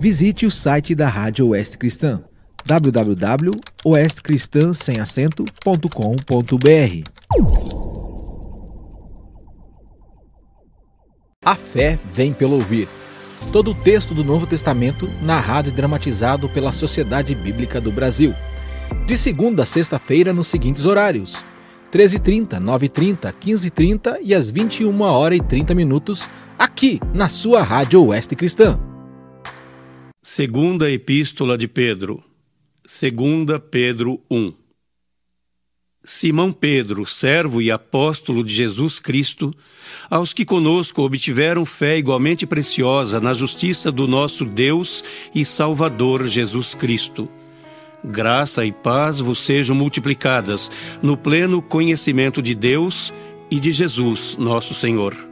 Visite o site da Rádio Oeste Cristã www.oestcristãsemacento.com.br A fé vem pelo ouvir. Todo o texto do Novo Testamento narrado e dramatizado pela Sociedade Bíblica do Brasil. De segunda a sexta-feira nos seguintes horários: 13h30, 9h30, 15h30 e às 21 horas e 30 minutos, aqui na sua Rádio Oeste Cristã. Segunda Epístola de Pedro. Segunda Pedro 1. Simão Pedro, servo e apóstolo de Jesus Cristo, aos que conosco obtiveram fé igualmente preciosa na justiça do nosso Deus e Salvador Jesus Cristo. Graça e paz vos sejam multiplicadas no pleno conhecimento de Deus e de Jesus, nosso Senhor.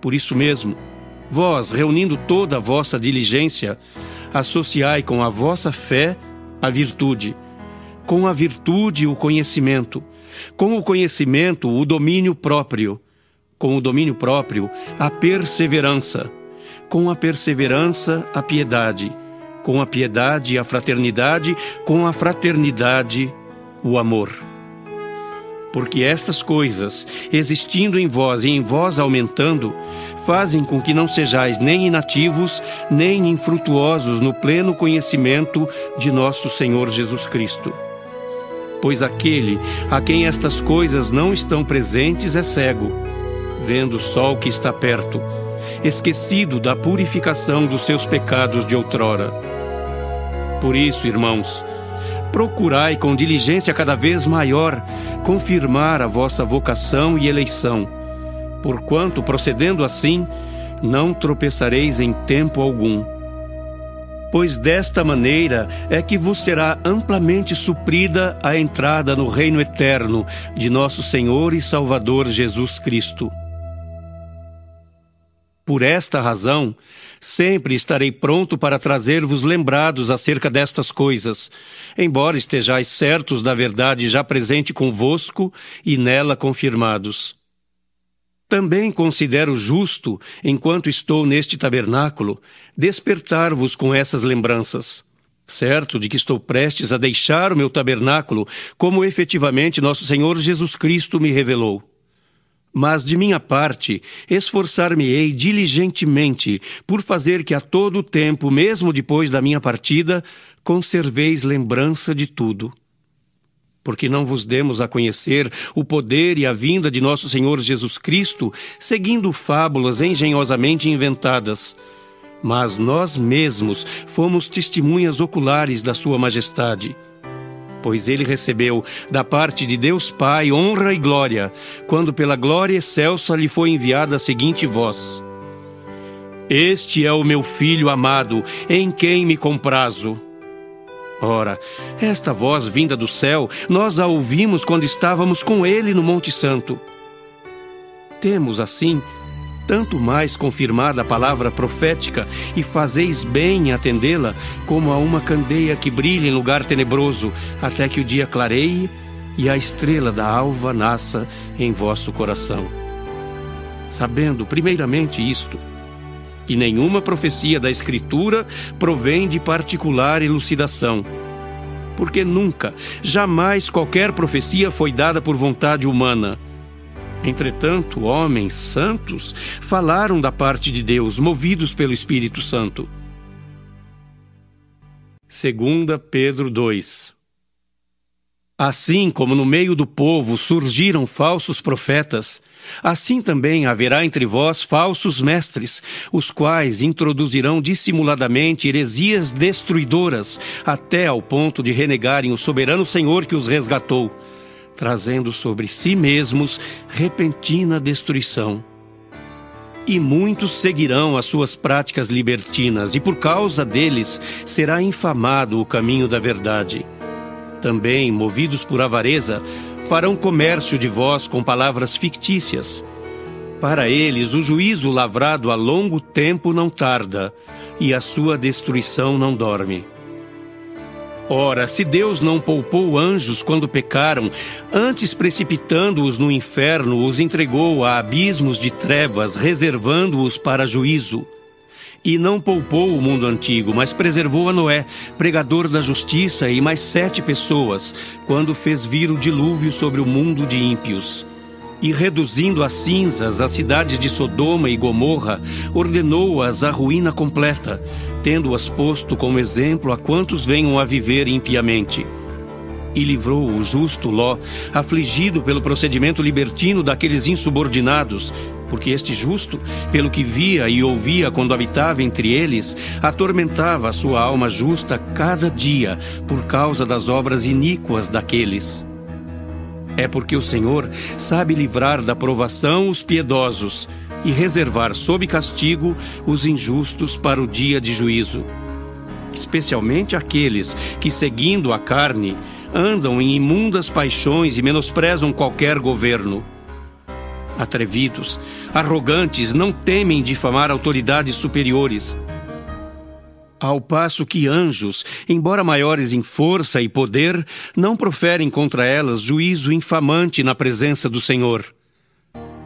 Por isso mesmo, vós, reunindo toda a vossa diligência, associai com a vossa fé a virtude com a virtude o conhecimento, com o conhecimento o domínio próprio, com o domínio próprio a perseverança, com a perseverança a piedade, com a piedade a fraternidade, com a fraternidade o amor. Porque estas coisas, existindo em vós e em vós aumentando, fazem com que não sejais nem inativos, nem infrutuosos no pleno conhecimento de nosso Senhor Jesus Cristo. Pois aquele a quem estas coisas não estão presentes é cego, vendo o sol que está perto, esquecido da purificação dos seus pecados de outrora. Por isso, irmãos, procurai com diligência cada vez maior confirmar a vossa vocação e eleição, porquanto, procedendo assim, não tropeçareis em tempo algum pois desta maneira é que vos será amplamente suprida a entrada no reino eterno de nosso Senhor e Salvador Jesus Cristo. Por esta razão, sempre estarei pronto para trazer-vos lembrados acerca destas coisas, embora estejais certos da verdade já presente convosco e nela confirmados. Também considero justo, enquanto estou neste tabernáculo, despertar-vos com essas lembranças. Certo de que estou prestes a deixar o meu tabernáculo, como efetivamente nosso Senhor Jesus Cristo me revelou. Mas de minha parte, esforçar-me-ei diligentemente por fazer que a todo tempo, mesmo depois da minha partida, conserveis lembrança de tudo porque não vos demos a conhecer o poder e a vinda de nosso Senhor Jesus Cristo, seguindo fábulas engenhosamente inventadas. Mas nós mesmos fomos testemunhas oculares da Sua Majestade. Pois ele recebeu da parte de Deus Pai honra e glória, quando pela glória excelsa lhe foi enviada a seguinte voz: Este é o meu filho amado, em quem me comprazo. Ora, esta voz vinda do céu, nós a ouvimos quando estávamos com ele no Monte Santo. Temos, assim, tanto mais confirmada a palavra profética e fazeis bem em atendê-la, como a uma candeia que brilha em lugar tenebroso, até que o dia clareie e a estrela da alva nasça em vosso coração. Sabendo, primeiramente, isto, que nenhuma profecia da Escritura provém de particular elucidação. Porque nunca, jamais qualquer profecia foi dada por vontade humana. Entretanto, homens santos falaram da parte de Deus, movidos pelo Espírito Santo. Segunda Pedro 2 Assim como no meio do povo surgiram falsos profetas, Assim também haverá entre vós falsos mestres, os quais introduzirão dissimuladamente heresias destruidoras, até ao ponto de renegarem o soberano Senhor que os resgatou, trazendo sobre si mesmos repentina destruição. E muitos seguirão as suas práticas libertinas, e por causa deles será infamado o caminho da verdade. Também, movidos por avareza, farão comércio de vós com palavras fictícias. Para eles, o juízo lavrado a longo tempo não tarda, e a sua destruição não dorme. Ora, se Deus não poupou anjos quando pecaram, antes precipitando-os no inferno, os entregou a abismos de trevas, reservando-os para juízo. E não poupou o mundo antigo, mas preservou a Noé, pregador da justiça, e mais sete pessoas, quando fez vir o dilúvio sobre o mundo de ímpios. E reduzindo a cinzas as cidades de Sodoma e Gomorra, ordenou-as à ruína completa tendo-as posto como exemplo a quantos venham a viver impiamente. E livrou o justo Ló, afligido pelo procedimento libertino daqueles insubordinados, porque este justo, pelo que via e ouvia quando habitava entre eles, atormentava a sua alma justa cada dia por causa das obras iníquas daqueles. É porque o Senhor sabe livrar da provação os piedosos e reservar sob castigo os injustos para o dia de juízo. Especialmente aqueles que, seguindo a carne, andam em imundas paixões e menosprezam qualquer governo. Atrevidos, arrogantes, não temem difamar autoridades superiores. Ao passo que anjos, embora maiores em força e poder, não proferem contra elas juízo infamante na presença do Senhor.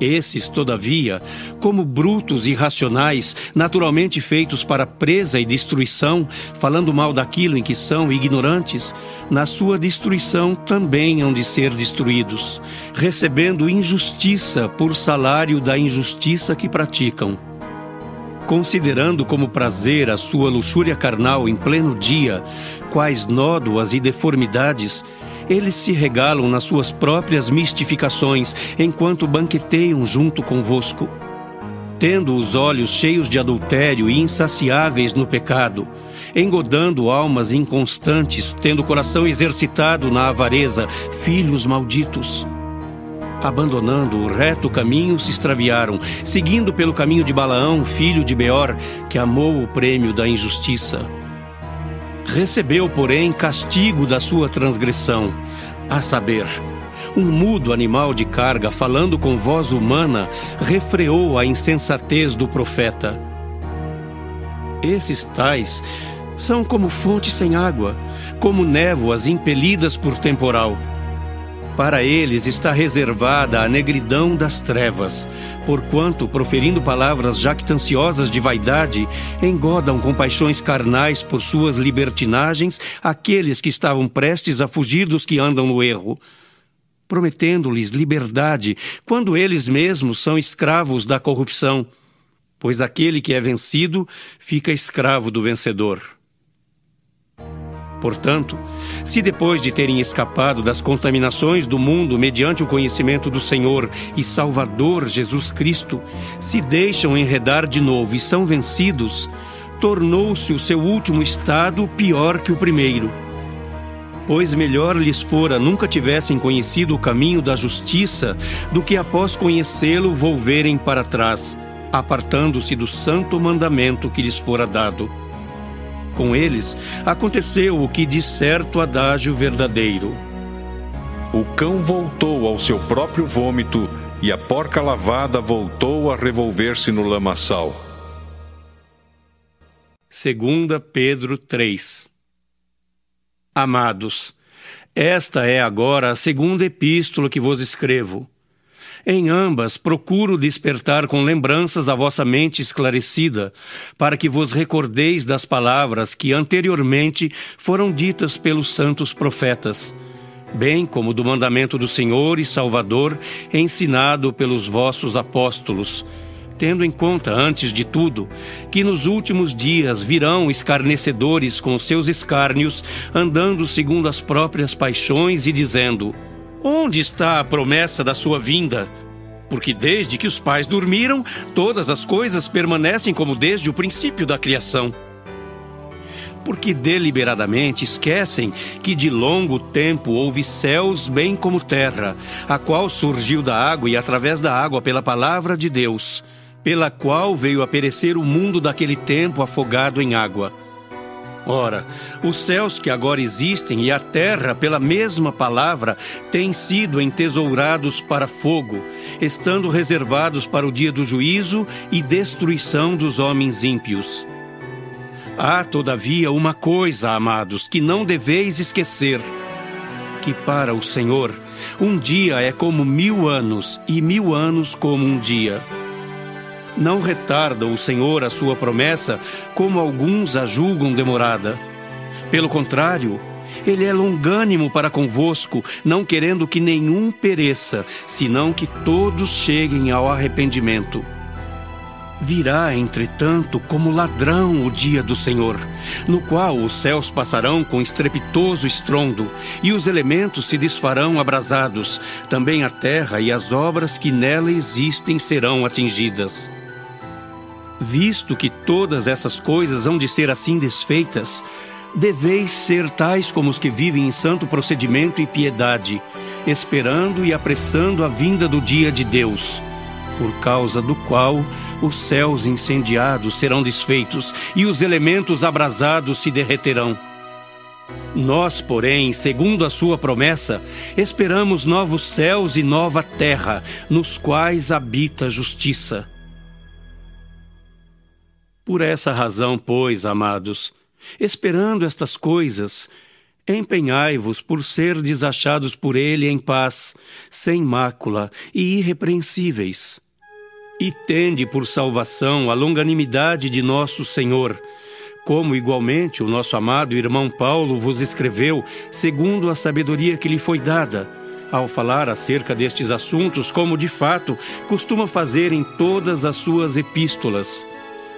Esses, todavia, como brutos irracionais, naturalmente feitos para presa e destruição, falando mal daquilo em que são ignorantes, na sua destruição também hão de ser destruídos, recebendo injustiça por salário da injustiça que praticam. Considerando como prazer a sua luxúria carnal em pleno dia, quais nódoas e deformidades, eles se regalam nas suas próprias mistificações, enquanto banqueteiam junto convosco. Tendo os olhos cheios de adultério e insaciáveis no pecado, engodando almas inconstantes, tendo o coração exercitado na avareza, filhos malditos. Abandonando o reto caminho, se extraviaram, seguindo pelo caminho de Balaão, filho de Beor, que amou o prêmio da injustiça Recebeu, porém, castigo da sua transgressão, a saber, um mudo animal de carga, falando com voz humana, refreou a insensatez do profeta. Esses tais são como fontes sem água, como névoas impelidas por temporal. Para eles está reservada a negridão das trevas, porquanto, proferindo palavras jactanciosas de vaidade, engodam com paixões carnais por suas libertinagens aqueles que estavam prestes a fugir dos que andam no erro, prometendo-lhes liberdade, quando eles mesmos são escravos da corrupção, pois aquele que é vencido fica escravo do vencedor. Portanto, se depois de terem escapado das contaminações do mundo mediante o conhecimento do Senhor e Salvador Jesus Cristo, se deixam enredar de novo e são vencidos, tornou-se o seu último estado pior que o primeiro. Pois melhor lhes fora nunca tivessem conhecido o caminho da justiça do que após conhecê-lo volverem para trás, apartando-se do santo mandamento que lhes fora dado com eles, aconteceu o que diz certo adágio verdadeiro. O cão voltou ao seu próprio vômito e a porca lavada voltou a revolver-se no lamaçal. Segunda Pedro 3 Amados, esta é agora a segunda epístola que vos escrevo. Em ambas, procuro despertar com lembranças a vossa mente esclarecida, para que vos recordeis das palavras que anteriormente foram ditas pelos santos profetas, bem como do mandamento do Senhor e Salvador ensinado pelos vossos apóstolos tendo em conta, antes de tudo, que nos últimos dias virão escarnecedores com seus escárnios, andando segundo as próprias paixões e dizendo: Onde está a promessa da sua vinda? Porque desde que os pais dormiram, todas as coisas permanecem como desde o princípio da criação. Porque deliberadamente esquecem que de longo tempo houve céus bem como terra, a qual surgiu da água e através da água pela palavra de Deus pela qual veio a perecer o mundo daquele tempo afogado em água. Ora, os céus que agora existem e a terra, pela mesma palavra, têm sido entesourados para fogo, estando reservados para o dia do juízo e destruição dos homens ímpios. Há, todavia, uma coisa, amados, que não deveis esquecer: que para o Senhor, um dia é como mil anos, e mil anos como um dia. Não retarda o Senhor a sua promessa, como alguns a julgam demorada. Pelo contrário, ele é longânimo para convosco, não querendo que nenhum pereça, senão que todos cheguem ao arrependimento. Virá, entretanto, como ladrão o dia do Senhor, no qual os céus passarão com estrepitoso estrondo, e os elementos se desfarão abrasados, também a terra e as obras que nela existem serão atingidas. Visto que todas essas coisas hão de ser assim desfeitas, deveis ser tais como os que vivem em santo procedimento e piedade, esperando e apressando a vinda do dia de Deus, por causa do qual os céus incendiados serão desfeitos e os elementos abrasados se derreterão. Nós, porém, segundo a sua promessa, esperamos novos céus e nova terra, nos quais habita a justiça. Por essa razão, pois, amados, esperando estas coisas, empenhai-vos por ser desachados por ele em paz, sem mácula e irrepreensíveis. E tende por salvação a longanimidade de nosso Senhor, como igualmente o nosso amado irmão Paulo vos escreveu, segundo a sabedoria que lhe foi dada, ao falar acerca destes assuntos, como de fato costuma fazer em todas as suas epístolas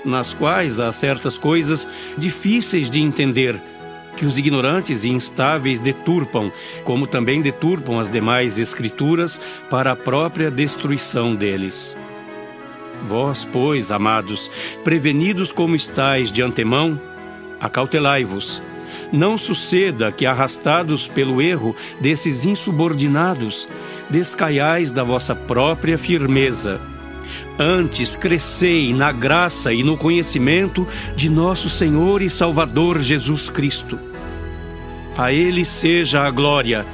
nas quais há certas coisas difíceis de entender, que os ignorantes e instáveis deturpam, como também deturpam as demais Escrituras para a própria destruição deles. Vós, pois, amados, prevenidos como estáis de antemão, acautelai-vos. Não suceda que, arrastados pelo erro desses insubordinados, descaiais da vossa própria firmeza Antes crescei na graça e no conhecimento de nosso Senhor e Salvador Jesus Cristo. A Ele seja a glória,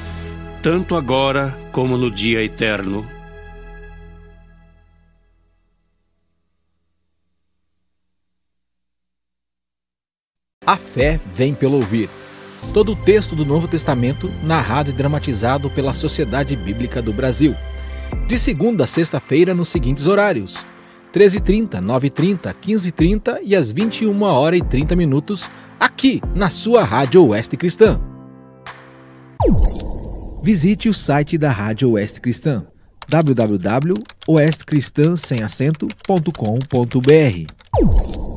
tanto agora como no dia eterno. A fé vem pelo ouvir. Todo o texto do Novo Testamento narrado e dramatizado pela Sociedade Bíblica do Brasil de segunda a sexta-feira nos seguintes horários: 13h30, 9h30, 15h30 e às 21 horas e 30 minutos, aqui na sua Rádio Oeste Cristã. Visite o site da Rádio Oeste Cristã www.oestcristã.com.br